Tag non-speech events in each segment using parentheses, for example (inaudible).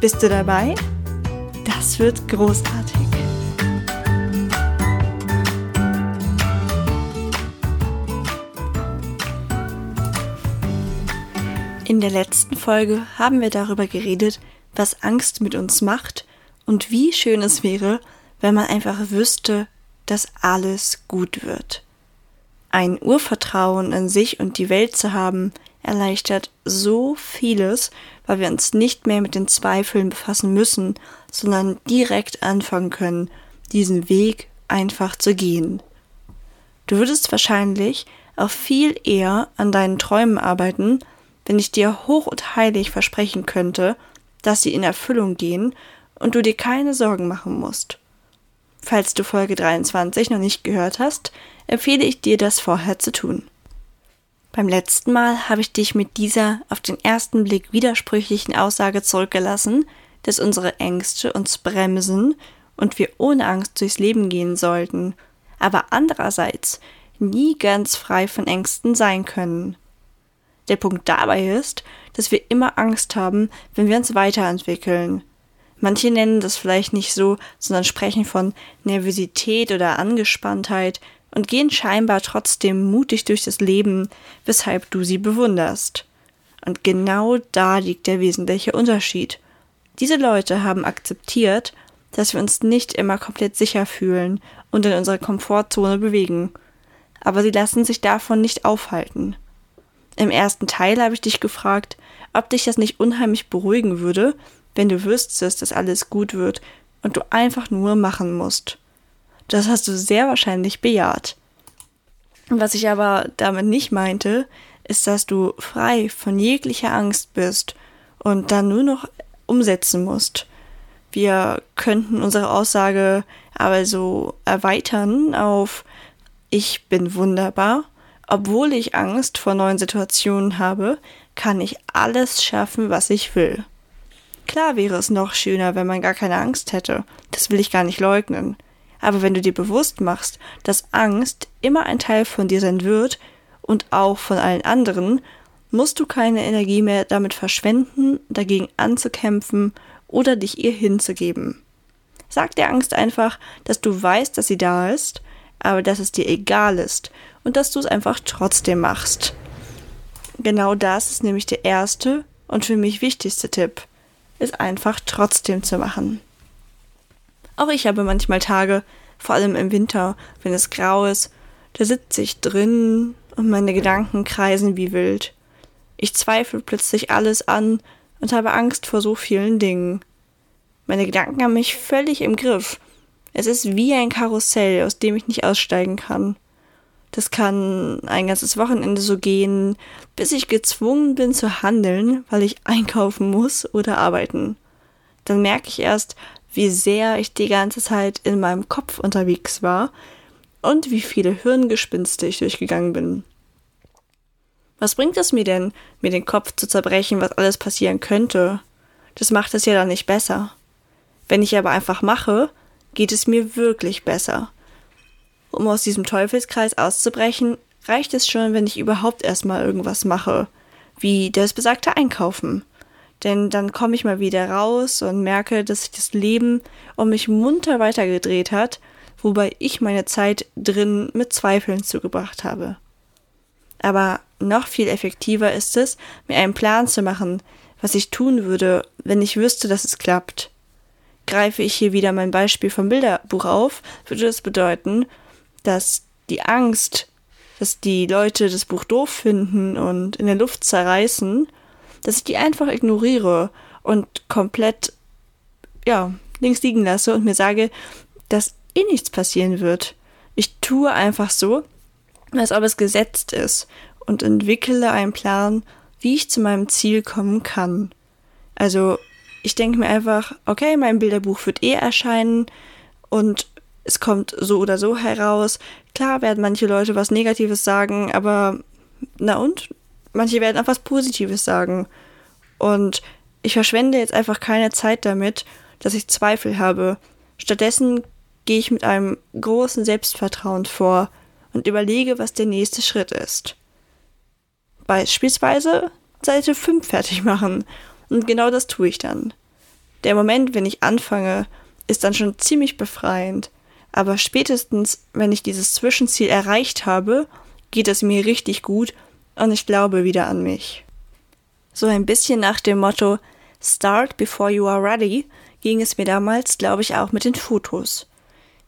Bist du dabei? Das wird großartig. In der letzten Folge haben wir darüber geredet, was Angst mit uns macht und wie schön es wäre, wenn man einfach wüsste, dass alles gut wird. Ein Urvertrauen in sich und die Welt zu haben, erleichtert so vieles, weil wir uns nicht mehr mit den Zweifeln befassen müssen, sondern direkt anfangen können, diesen Weg einfach zu gehen. Du würdest wahrscheinlich auch viel eher an deinen Träumen arbeiten, wenn ich dir hoch und heilig versprechen könnte, dass sie in Erfüllung gehen und du dir keine Sorgen machen musst. Falls du Folge 23 noch nicht gehört hast, empfehle ich dir, das vorher zu tun. Beim letzten Mal habe ich dich mit dieser auf den ersten Blick widersprüchlichen Aussage zurückgelassen, dass unsere Ängste uns bremsen und wir ohne Angst durchs Leben gehen sollten, aber andererseits nie ganz frei von Ängsten sein können. Der Punkt dabei ist, dass wir immer Angst haben, wenn wir uns weiterentwickeln. Manche nennen das vielleicht nicht so, sondern sprechen von Nervosität oder Angespanntheit, und gehen scheinbar trotzdem mutig durch das Leben, weshalb du sie bewunderst. Und genau da liegt der wesentliche Unterschied. Diese Leute haben akzeptiert, dass wir uns nicht immer komplett sicher fühlen und in unserer Komfortzone bewegen. Aber sie lassen sich davon nicht aufhalten. Im ersten Teil habe ich dich gefragt, ob dich das nicht unheimlich beruhigen würde, wenn du wüsstest, dass alles gut wird und du einfach nur machen musst. Das hast du sehr wahrscheinlich bejaht. Was ich aber damit nicht meinte, ist, dass du frei von jeglicher Angst bist und dann nur noch umsetzen musst. Wir könnten unsere Aussage aber so erweitern auf Ich bin wunderbar. Obwohl ich Angst vor neuen Situationen habe, kann ich alles schaffen, was ich will. Klar wäre es noch schöner, wenn man gar keine Angst hätte. Das will ich gar nicht leugnen. Aber wenn du dir bewusst machst, dass Angst immer ein Teil von dir sein wird und auch von allen anderen, musst du keine Energie mehr damit verschwenden, dagegen anzukämpfen oder dich ihr hinzugeben. Sag der Angst einfach, dass du weißt, dass sie da ist, aber dass es dir egal ist und dass du es einfach trotzdem machst. Genau das ist nämlich der erste und für mich wichtigste Tipp, es einfach trotzdem zu machen. Auch ich habe manchmal Tage, vor allem im Winter, wenn es grau ist, da sitze ich drin und meine Gedanken kreisen wie wild. Ich zweifle plötzlich alles an und habe Angst vor so vielen Dingen. Meine Gedanken haben mich völlig im Griff. Es ist wie ein Karussell, aus dem ich nicht aussteigen kann. Das kann ein ganzes Wochenende so gehen, bis ich gezwungen bin zu handeln, weil ich einkaufen muss oder arbeiten. Dann merke ich erst, wie sehr ich die ganze Zeit in meinem Kopf unterwegs war und wie viele Hirngespinste ich durchgegangen bin. Was bringt es mir denn, mir den Kopf zu zerbrechen, was alles passieren könnte? Das macht es ja dann nicht besser. Wenn ich aber einfach mache, geht es mir wirklich besser. Um aus diesem Teufelskreis auszubrechen, reicht es schon, wenn ich überhaupt erstmal irgendwas mache, wie das besagte Einkaufen. Denn dann komme ich mal wieder raus und merke, dass sich das Leben um mich munter weitergedreht hat, wobei ich meine Zeit drin mit Zweifeln zugebracht habe. Aber noch viel effektiver ist es, mir einen Plan zu machen, was ich tun würde, wenn ich wüsste, dass es klappt. Greife ich hier wieder mein Beispiel vom Bilderbuch auf, würde das bedeuten, dass die Angst, dass die Leute das Buch doof finden und in der Luft zerreißen, dass ich die einfach ignoriere und komplett, ja, links liegen lasse und mir sage, dass eh nichts passieren wird. Ich tue einfach so, als ob es gesetzt ist und entwickle einen Plan, wie ich zu meinem Ziel kommen kann. Also, ich denke mir einfach, okay, mein Bilderbuch wird eh erscheinen und es kommt so oder so heraus. Klar werden manche Leute was Negatives sagen, aber na und? Manche werden auch was Positives sagen. Und ich verschwende jetzt einfach keine Zeit damit, dass ich Zweifel habe. Stattdessen gehe ich mit einem großen Selbstvertrauen vor und überlege, was der nächste Schritt ist. Beispielsweise Seite 5 fertig machen. Und genau das tue ich dann. Der Moment, wenn ich anfange, ist dann schon ziemlich befreiend. Aber spätestens, wenn ich dieses Zwischenziel erreicht habe, geht es mir richtig gut und ich glaube wieder an mich. So ein bisschen nach dem Motto Start before you are ready ging es mir damals, glaube ich, auch mit den Fotos.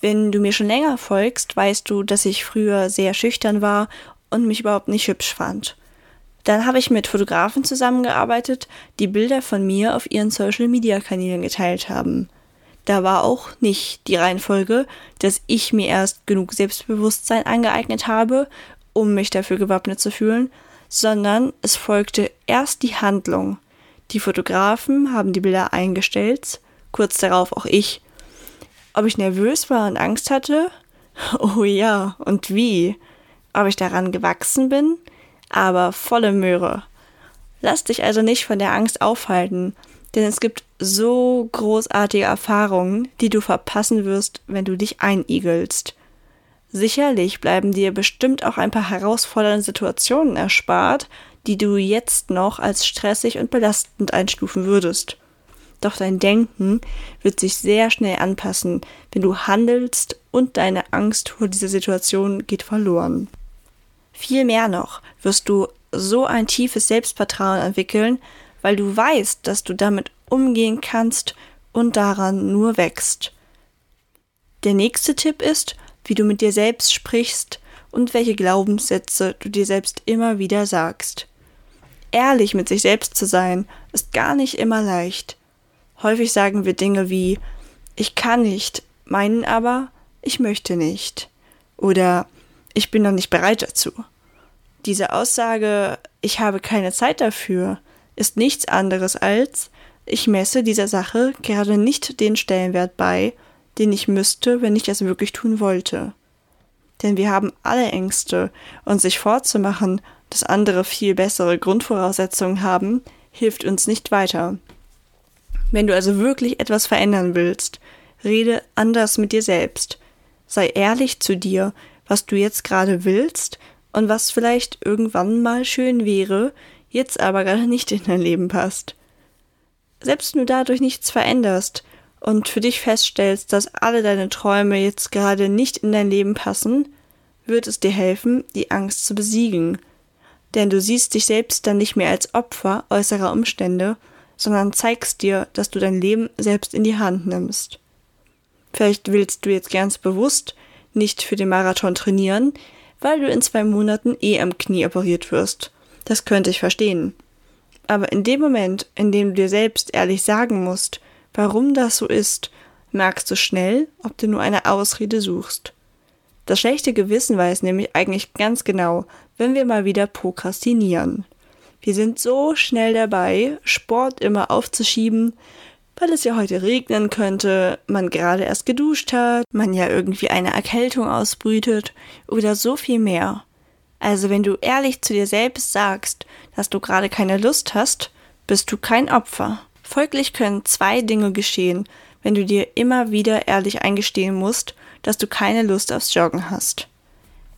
Wenn du mir schon länger folgst, weißt du, dass ich früher sehr schüchtern war und mich überhaupt nicht hübsch fand. Dann habe ich mit Fotografen zusammengearbeitet, die Bilder von mir auf ihren Social-Media-Kanälen geteilt haben. Da war auch nicht die Reihenfolge, dass ich mir erst genug Selbstbewusstsein angeeignet habe, um mich dafür gewappnet zu fühlen, sondern es folgte erst die Handlung. Die Fotografen haben die Bilder eingestellt, kurz darauf auch ich. Ob ich nervös war und Angst hatte? (laughs) Oh ja, und wie? Ob ich daran gewachsen bin? aber volle Möhre. Lass dich also nicht von der Angst aufhalten, denn es gibt so großartige Erfahrungen, die du verpassen wirst, wenn du dich einigelst. Sicherlich bleiben dir bestimmt auch ein paar herausfordernde Situationen erspart, die du jetzt noch als stressig und belastend einstufen würdest. Doch dein Denken wird sich sehr schnell anpassen, wenn du handelst und deine Angst vor dieser Situation geht verloren. Viel mehr noch wirst du so ein tiefes Selbstvertrauen entwickeln, weil du weißt, dass du damit umgehen kannst und daran nur wächst. Der nächste Tipp ist, wie du mit dir selbst sprichst und welche Glaubenssätze du dir selbst immer wieder sagst. Ehrlich mit sich selbst zu sein, ist gar nicht immer leicht. Häufig sagen wir Dinge wie ich kann nicht, meinen aber ich möchte nicht. Oder ich bin noch nicht bereit dazu. Diese Aussage, ich habe keine Zeit dafür, ist nichts anderes als, ich messe dieser Sache gerade nicht den Stellenwert bei, den ich müsste, wenn ich das wirklich tun wollte. Denn wir haben alle Ängste, und sich vorzumachen, dass andere viel bessere Grundvoraussetzungen haben, hilft uns nicht weiter. Wenn du also wirklich etwas verändern willst, rede anders mit dir selbst. Sei ehrlich zu dir, was du jetzt gerade willst und was vielleicht irgendwann mal schön wäre, jetzt aber gerade nicht in dein Leben passt. Selbst wenn du dadurch nichts veränderst und für dich feststellst, dass alle deine Träume jetzt gerade nicht in dein Leben passen, wird es dir helfen, die Angst zu besiegen. Denn du siehst dich selbst dann nicht mehr als Opfer äußerer Umstände, sondern zeigst dir, dass du dein Leben selbst in die Hand nimmst. Vielleicht willst du jetzt ganz bewusst nicht für den Marathon trainieren, weil du in zwei Monaten eh am Knie operiert wirst. Das könnte ich verstehen. Aber in dem Moment, in dem du dir selbst ehrlich sagen musst, warum das so ist, merkst du schnell, ob du nur eine Ausrede suchst. Das schlechte Gewissen weiß nämlich eigentlich ganz genau, wenn wir mal wieder prokrastinieren. Wir sind so schnell dabei, Sport immer aufzuschieben, weil es ja heute regnen könnte, man gerade erst geduscht hat, man ja irgendwie eine Erkältung ausbrütet oder so viel mehr. Also wenn du ehrlich zu dir selbst sagst, dass du gerade keine Lust hast, bist du kein Opfer. Folglich können zwei Dinge geschehen, wenn du dir immer wieder ehrlich eingestehen musst, dass du keine Lust aufs Joggen hast.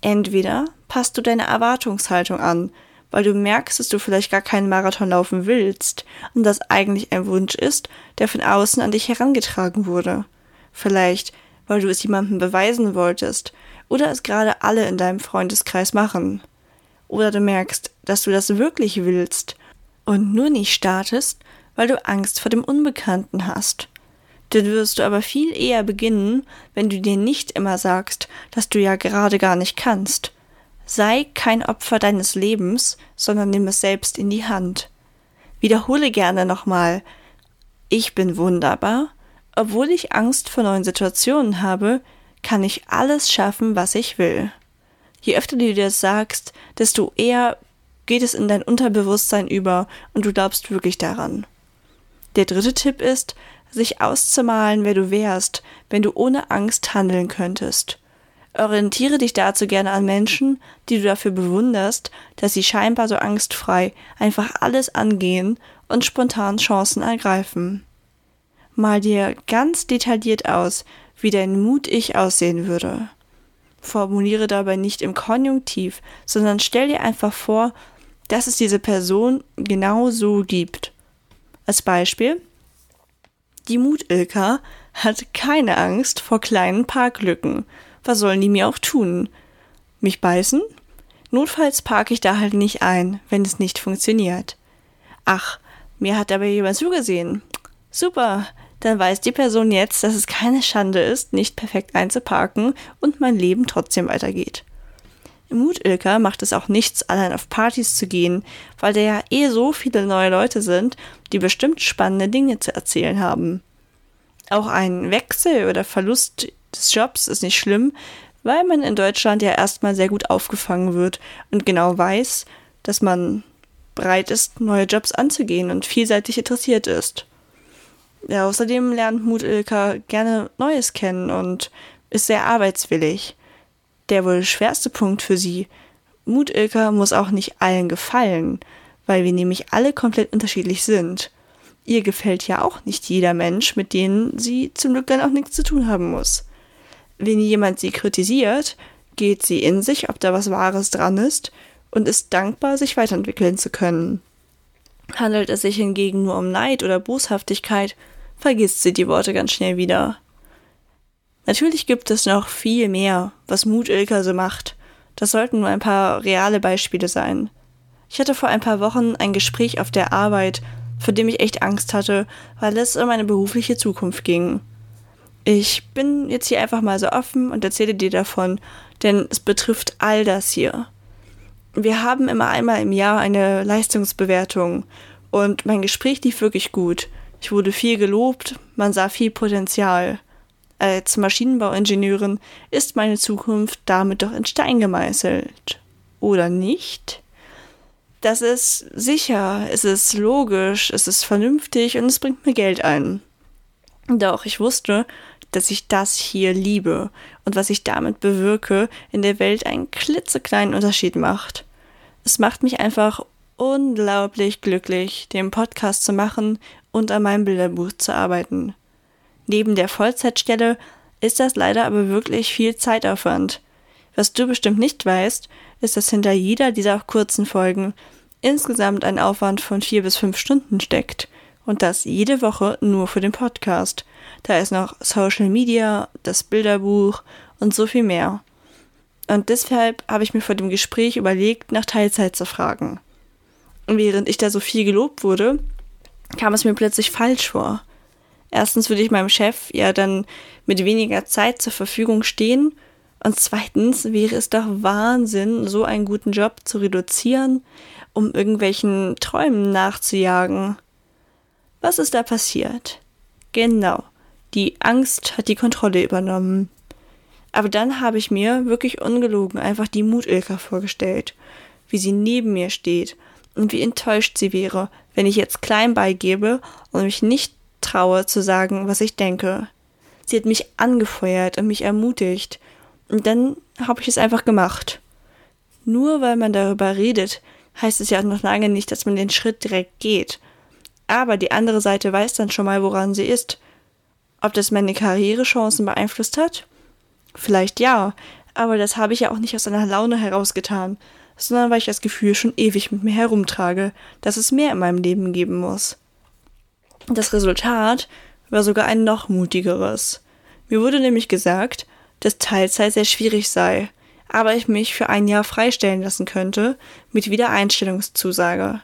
Entweder passt du deine Erwartungshaltung an, weil du merkst, dass du vielleicht gar keinen Marathon laufen willst und das eigentlich ein Wunsch ist, der von außen an dich herangetragen wurde. Vielleicht, weil du es jemandem beweisen wolltest oder es gerade alle in deinem Freundeskreis machen. Oder du merkst, dass du das wirklich willst und nur nicht startest, weil du Angst vor dem Unbekannten hast. Dann wirst du aber viel eher beginnen, wenn du dir nicht immer sagst, dass du ja gerade gar nicht kannst, Sei kein Opfer deines Lebens, sondern nimm es selbst in die Hand. Wiederhole gerne nochmal, ich bin wunderbar, obwohl ich Angst vor neuen Situationen habe, kann ich alles schaffen, was ich will. Je öfter du dir das sagst, desto eher geht es in dein Unterbewusstsein über und du glaubst wirklich daran. Der dritte Tipp ist, sich auszumalen, wer du wärst, wenn du ohne Angst handeln könntest. Orientiere dich dazu gerne an Menschen, die du dafür bewunderst, dass sie scheinbar so angstfrei einfach alles angehen und spontan Chancen ergreifen. Mal dir ganz detailliert aus, wie dein Mut-Ich aussehen würde. Formuliere dabei nicht im Konjunktiv, sondern stell dir einfach vor, dass es diese Person genau so gibt. Als Beispiel, die Mutilka hat keine Angst vor kleinen Parklücken. Was sollen die mir auch tun? Mich beißen? Notfalls parke ich da halt nicht ein, wenn es nicht funktioniert. Ach, mir hat aber jemand zugesehen. Super, dann weiß die Person jetzt, dass es keine Schande ist, nicht perfekt einzuparken und mein Leben trotzdem weitergeht. Mutilka macht es auch nichts, allein auf Partys zu gehen, weil da ja eh so viele neue Leute sind, die bestimmt spannende Dinge zu erzählen haben. Auch ein Wechsel oder Verlust des Jobs ist nicht schlimm, weil man in Deutschland ja erstmal sehr gut aufgefangen wird und genau weiß, dass man bereit ist, neue Jobs anzugehen und vielseitig interessiert ist. Ja, außerdem lernt Mutilka gerne Neues kennen und ist sehr arbeitswillig der wohl schwerste Punkt für sie. Mutilka muss auch nicht allen gefallen, weil wir nämlich alle komplett unterschiedlich sind. Ihr gefällt ja auch nicht jeder Mensch, mit denen sie zum Glück dann auch nichts zu tun haben muss. Wenn jemand sie kritisiert, geht sie in sich, ob da was Wahres dran ist, und ist dankbar, sich weiterentwickeln zu können. Handelt es sich hingegen nur um Neid oder Boshaftigkeit, vergisst sie die Worte ganz schnell wieder. Natürlich gibt es noch viel mehr, was Mut Ilka so macht. Das sollten nur ein paar reale Beispiele sein. Ich hatte vor ein paar Wochen ein Gespräch auf der Arbeit, vor dem ich echt Angst hatte, weil es um meine berufliche Zukunft ging. Ich bin jetzt hier einfach mal so offen und erzähle dir davon, denn es betrifft all das hier. Wir haben immer einmal im Jahr eine Leistungsbewertung und mein Gespräch lief wirklich gut. Ich wurde viel gelobt, man sah viel Potenzial als Maschinenbauingenieurin ist meine Zukunft damit doch in Stein gemeißelt. Oder nicht? Das ist sicher, es ist logisch, es ist vernünftig und es bringt mir Geld ein. Doch ich wusste, dass ich das hier liebe und was ich damit bewirke, in der Welt einen klitzekleinen Unterschied macht. Es macht mich einfach unglaublich glücklich, den Podcast zu machen und an meinem Bilderbuch zu arbeiten. Neben der Vollzeitstelle ist das leider aber wirklich viel Zeitaufwand. Was du bestimmt nicht weißt, ist, dass hinter jeder dieser kurzen Folgen insgesamt ein Aufwand von vier bis fünf Stunden steckt. Und das jede Woche nur für den Podcast. Da ist noch Social Media, das Bilderbuch und so viel mehr. Und deshalb habe ich mir vor dem Gespräch überlegt, nach Teilzeit zu fragen. Und während ich da so viel gelobt wurde, kam es mir plötzlich falsch vor. Erstens würde ich meinem Chef ja dann mit weniger Zeit zur Verfügung stehen. Und zweitens wäre es doch Wahnsinn, so einen guten Job zu reduzieren, um irgendwelchen Träumen nachzujagen. Was ist da passiert? Genau, die Angst hat die Kontrolle übernommen. Aber dann habe ich mir wirklich ungelogen einfach die Mutilka vorgestellt, wie sie neben mir steht und wie enttäuscht sie wäre, wenn ich jetzt klein beigebe und mich nicht traue zu sagen, was ich denke. Sie hat mich angefeuert und mich ermutigt. Und dann habe ich es einfach gemacht. Nur weil man darüber redet, heißt es ja noch lange nicht, dass man den Schritt direkt geht. Aber die andere Seite weiß dann schon mal, woran sie ist. Ob das meine Karrierechancen beeinflusst hat? Vielleicht ja, aber das habe ich ja auch nicht aus einer Laune herausgetan, sondern weil ich das Gefühl schon ewig mit mir herumtrage, dass es mehr in meinem Leben geben muss. Das Resultat war sogar ein noch mutigeres. Mir wurde nämlich gesagt, dass Teilzeit sehr schwierig sei, aber ich mich für ein Jahr freistellen lassen könnte mit Wiedereinstellungszusage.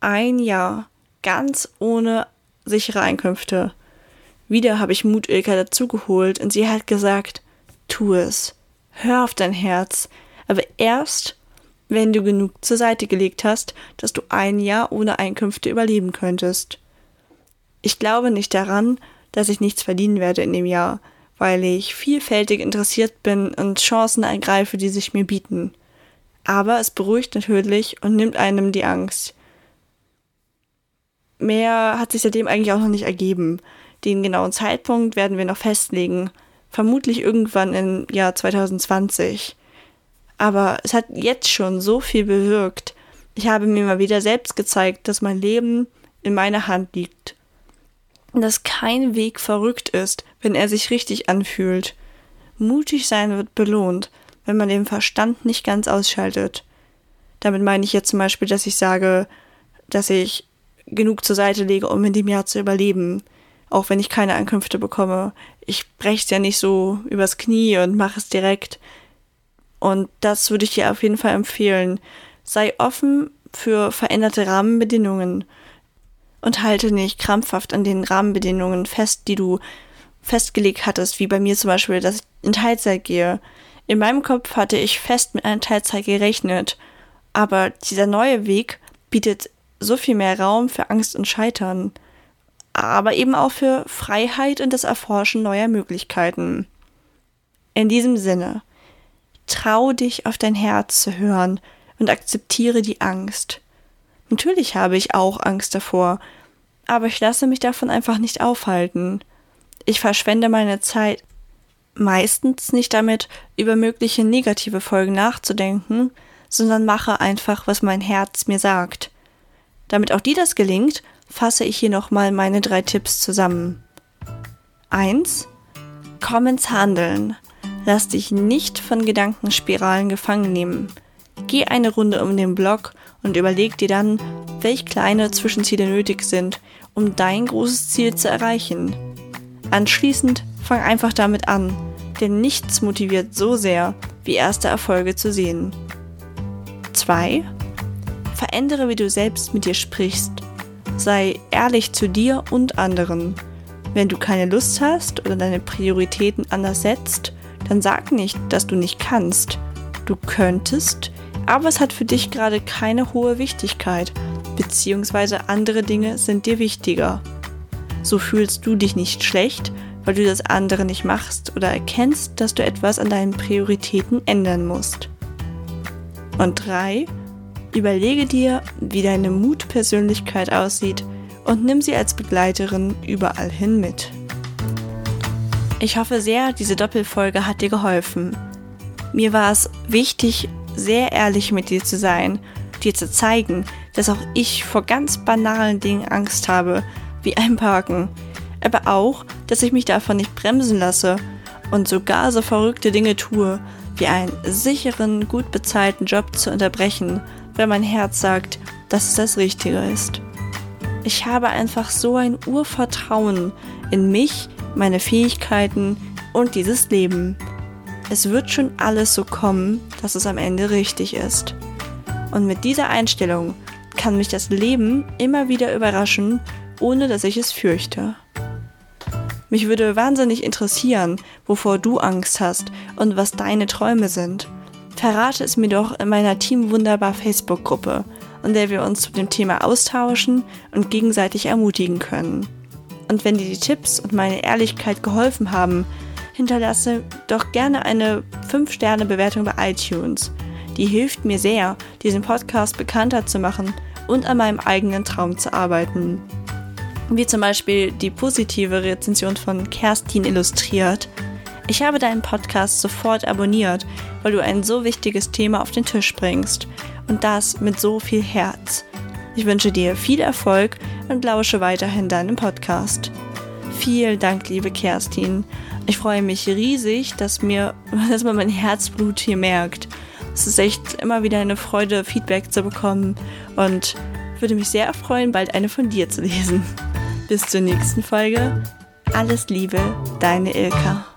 Ein Jahr, ganz ohne sichere Einkünfte. Wieder habe ich Mut Ilka dazugeholt und sie hat gesagt, tu es. Hör auf dein Herz. Aber erst, wenn du genug zur Seite gelegt hast, dass du ein Jahr ohne Einkünfte überleben könntest. Ich glaube nicht daran, dass ich nichts verdienen werde in dem Jahr, weil ich vielfältig interessiert bin und Chancen ergreife, die sich mir bieten. Aber es beruhigt natürlich und nimmt einem die Angst. mehr hat sich seitdem eigentlich auch noch nicht ergeben. Den genauen Zeitpunkt werden wir noch festlegen. Vermutlich irgendwann im Jahr 2020. Aber es hat jetzt schon so viel bewirkt. Ich habe mir mal wieder selbst gezeigt, dass mein Leben in meiner Hand liegt. Dass kein Weg verrückt ist, wenn er sich richtig anfühlt. Mutig sein wird belohnt, wenn man den Verstand nicht ganz ausschaltet. Damit meine ich jetzt zum Beispiel, dass ich sage, dass ich genug zur Seite lege, um in dem Jahr zu überleben. Auch wenn ich keine Ankünfte bekomme. Ich breche es ja nicht so übers Knie und mache es direkt. Und das würde ich dir auf jeden Fall empfehlen. Sei offen für veränderte Rahmenbedingungen und halte nicht krampfhaft an den Rahmenbedingungen fest, die du festgelegt hattest, wie bei mir zum Beispiel, dass ich in Teilzeit gehe. In meinem Kopf hatte ich fest mit einer Teilzeit gerechnet, aber dieser neue Weg bietet so viel mehr Raum für Angst und Scheitern, aber eben auch für Freiheit und das Erforschen neuer Möglichkeiten. In diesem Sinne, trau dich auf dein Herz zu hören und akzeptiere die Angst. Natürlich habe ich auch Angst davor, aber ich lasse mich davon einfach nicht aufhalten. Ich verschwende meine Zeit meistens nicht damit, über mögliche negative Folgen nachzudenken, sondern mache einfach, was mein Herz mir sagt. Damit auch dir das gelingt, fasse ich hier nochmal meine drei Tipps zusammen. 1. Komm ins Handeln. Lass dich nicht von Gedankenspiralen gefangen nehmen. Geh eine Runde um den Block und überleg dir dann, welche kleine Zwischenziele nötig sind, um dein großes Ziel zu erreichen. Anschließend fang einfach damit an, denn nichts motiviert so sehr, wie erste Erfolge zu sehen. 2. Verändere, wie du selbst mit dir sprichst. Sei ehrlich zu dir und anderen. Wenn du keine Lust hast oder deine Prioritäten anders setzt, dann sag nicht, dass du nicht kannst. Du könntest, aber es hat für dich gerade keine hohe Wichtigkeit, beziehungsweise andere Dinge sind dir wichtiger. So fühlst du dich nicht schlecht, weil du das andere nicht machst oder erkennst, dass du etwas an deinen Prioritäten ändern musst. Und drei, überlege dir, wie deine Mutpersönlichkeit aussieht und nimm sie als Begleiterin überall hin mit. Ich hoffe sehr, diese Doppelfolge hat dir geholfen. Mir war es wichtig, sehr ehrlich mit dir zu sein, dir zu zeigen, dass auch ich vor ganz banalen Dingen Angst habe, wie Einparken, aber auch, dass ich mich davon nicht bremsen lasse und sogar so verrückte Dinge tue, wie einen sicheren, gut bezahlten Job zu unterbrechen, wenn mein Herz sagt, dass es das Richtige ist. Ich habe einfach so ein Urvertrauen in mich, meine Fähigkeiten und dieses Leben. Es wird schon alles so kommen, dass es am Ende richtig ist. Und mit dieser Einstellung kann mich das Leben immer wieder überraschen, ohne dass ich es fürchte. Mich würde wahnsinnig interessieren, wovor du Angst hast und was deine Träume sind. Verrate es mir doch in meiner Team Wunderbar Facebook-Gruppe, in der wir uns zu dem Thema austauschen und gegenseitig ermutigen können. Und wenn dir die Tipps und meine Ehrlichkeit geholfen haben, hinterlasse doch gerne eine 5-Sterne-Bewertung bei iTunes. Die hilft mir sehr, diesen Podcast bekannter zu machen und an meinem eigenen Traum zu arbeiten wie zum Beispiel die positive Rezension von Kerstin illustriert. Ich habe deinen Podcast sofort abonniert, weil du ein so wichtiges Thema auf den Tisch bringst und das mit so viel Herz. Ich wünsche dir viel Erfolg und lausche weiterhin deinem Podcast. Vielen Dank, liebe Kerstin. Ich freue mich riesig, dass mir, (laughs) dass man mein Herzblut hier merkt. Es ist echt immer wieder eine Freude, Feedback zu bekommen und würde mich sehr freuen, bald eine von dir zu lesen. Bis zur nächsten Folge. Alles Liebe, deine Ilka.